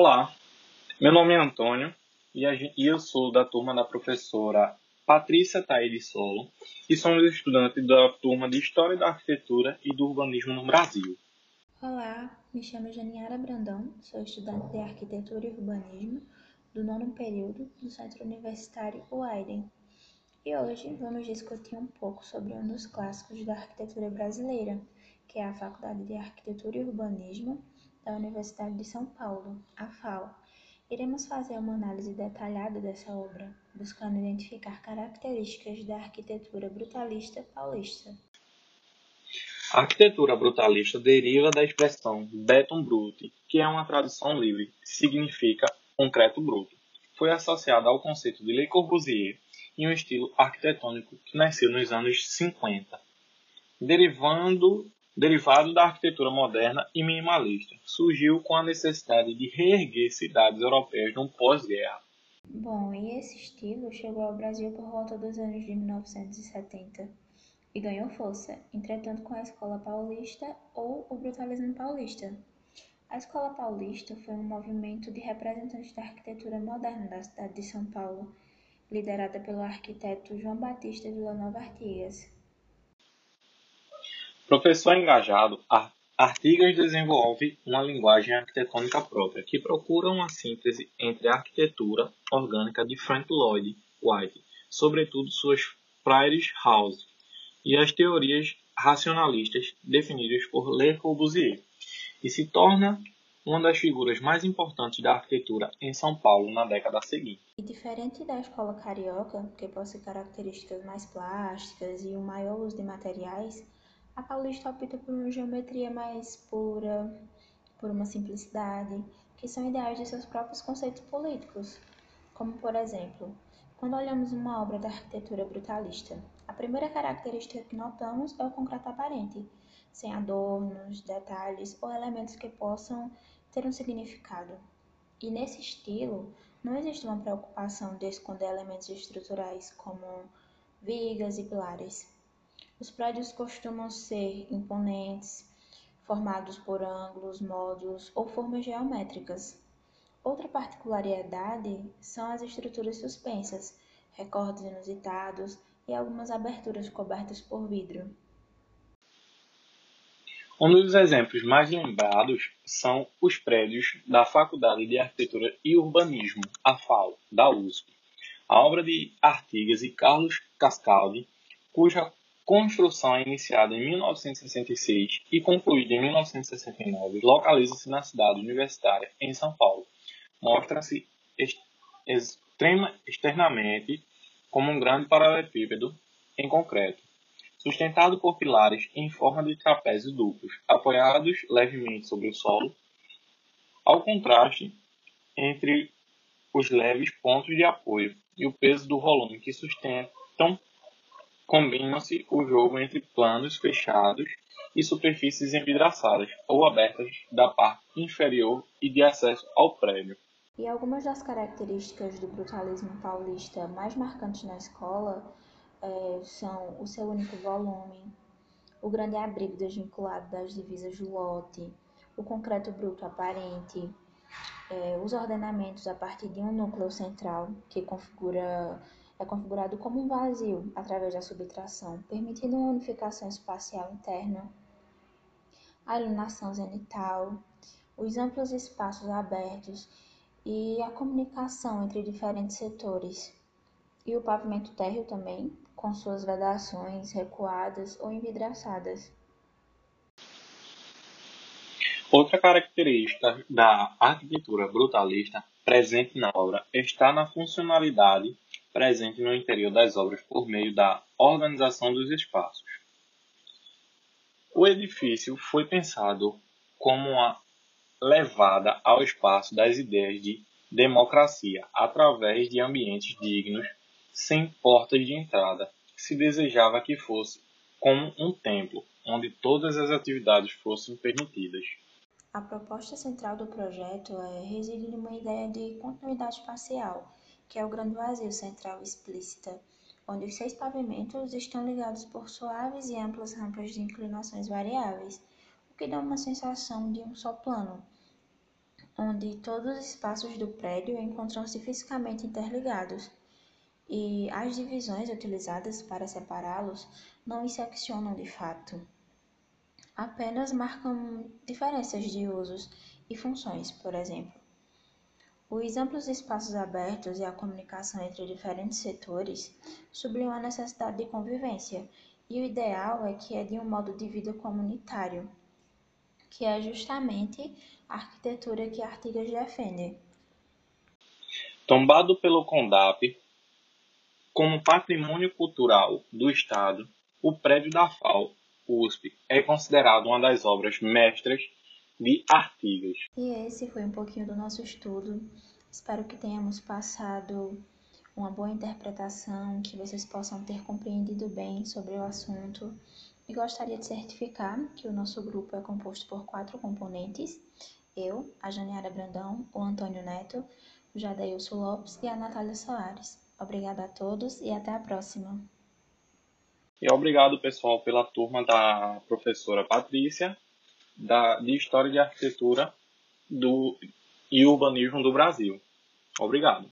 Olá, meu nome é Antônio e eu sou da turma da professora Patrícia Taide Solo e somos estudantes da turma de História da Arquitetura e do Urbanismo no Brasil. Olá, me chamo Janiara Brandão, sou estudante de Arquitetura e Urbanismo do nono período do Centro Universitário UAIDEN. E hoje vamos discutir um pouco sobre um dos clássicos da arquitetura brasileira, que é a Faculdade de Arquitetura e Urbanismo da Universidade de São Paulo, a FAO. Iremos fazer uma análise detalhada dessa obra, buscando identificar características da arquitetura brutalista paulista. A arquitetura brutalista deriva da expressão beton brute, que é uma tradução livre, significa concreto bruto. Foi associada ao conceito de Le Corbusier e um estilo arquitetônico que nasceu nos anos 50, derivando derivado da arquitetura moderna e minimalista, surgiu com a necessidade de reerguer cidades europeias no pós-guerra. Bom, e esse estilo chegou ao Brasil por volta dos anos de 1970 e ganhou força, entretanto com a Escola Paulista ou o Brutalismo Paulista. A Escola Paulista foi um movimento de representantes da arquitetura moderna da cidade de São Paulo, liderada pelo arquiteto João Batista Villanova Artigas. Professor engajado, Artigas desenvolve uma linguagem arquitetônica própria, que procura uma síntese entre a arquitetura orgânica de Frank Lloyd White, sobretudo suas Friars House, e as teorias racionalistas definidas por Le Corbusier, e se torna uma das figuras mais importantes da arquitetura em São Paulo na década seguinte. E diferente da escola carioca, que possui características mais plásticas e um maior uso de materiais, a paulista opta por uma geometria mais pura, por uma simplicidade, que são ideais de seus próprios conceitos políticos. Como, por exemplo, quando olhamos uma obra da arquitetura brutalista, a primeira característica que notamos é o concreto aparente, sem adornos, detalhes ou elementos que possam ter um significado. E nesse estilo, não existe uma preocupação de esconder elementos estruturais como vigas e pilares. Os prédios costumam ser imponentes, formados por ângulos, módulos ou formas geométricas. Outra particularidade são as estruturas suspensas, recortes inusitados e algumas aberturas cobertas por vidro. Um dos exemplos mais lembrados são os prédios da Faculdade de Arquitetura e Urbanismo, a FAO, da USP. A obra de Artigas e Carlos Cascaldi, cuja construção é iniciada em 1966 e concluída em 1969, localiza-se na cidade universitária, em São Paulo. Mostra-se externamente como um grande paralelepípedo em concreto, sustentado por pilares em forma de trapézio duplos, apoiados levemente sobre o solo, ao contraste entre os leves pontos de apoio e o peso do volume que sustentam combina-se o jogo entre planos fechados e superfícies envidraçadas ou abertas da parte inferior e de acesso ao prédio. E algumas das características do brutalismo paulista mais marcantes na escola é, são o seu único volume, o grande abrigo desvinculado das divisas do lote, o concreto bruto aparente, é, os ordenamentos a partir de um núcleo central que configura é configurado como um vazio através da subtração, permitindo uma unificação espacial interna, a iluminação zenital, os amplos espaços abertos e a comunicação entre diferentes setores, e o pavimento térreo também, com suas vedações recuadas ou envidraçadas. Outra característica da arquitetura brutalista presente na obra está na funcionalidade presente no interior das obras por meio da organização dos espaços. O edifício foi pensado como uma levada ao espaço das ideias de democracia através de ambientes dignos, sem portas de entrada. Se desejava que fosse como um templo, onde todas as atividades fossem permitidas. A proposta central do projeto é reside numa ideia de continuidade espacial, que é o grande vazio central explícita, onde os seis pavimentos estão ligados por suaves e amplas rampas de inclinações variáveis, o que dá uma sensação de um só plano. onde todos os espaços do prédio encontram-se fisicamente interligados, e as divisões utilizadas para separá-los não seccionam de fato. Apenas marcam diferenças de usos e funções, por exemplo. Os amplos espaços abertos e a comunicação entre diferentes setores sublinham a necessidade de convivência, e o ideal é que é de um modo de vida comunitário, que é justamente a arquitetura que Artigas defende. Tombado pelo CONDAP como patrimônio cultural do Estado, o prédio da FAO, USP, é considerado uma das obras mestras de Artigas. E esse foi um pouquinho do nosso estudo. Espero que tenhamos passado uma boa interpretação, que vocês possam ter compreendido bem sobre o assunto. E gostaria de certificar que o nosso grupo é composto por quatro componentes: eu, a Janiara Brandão, o Antônio Neto, o Jadeilson Lopes e a Natália Soares. Obrigada a todos e até a próxima. E obrigado, pessoal, pela turma da professora Patrícia, da, de História de Arquitetura do, e Urbanismo do Brasil. Obrigado.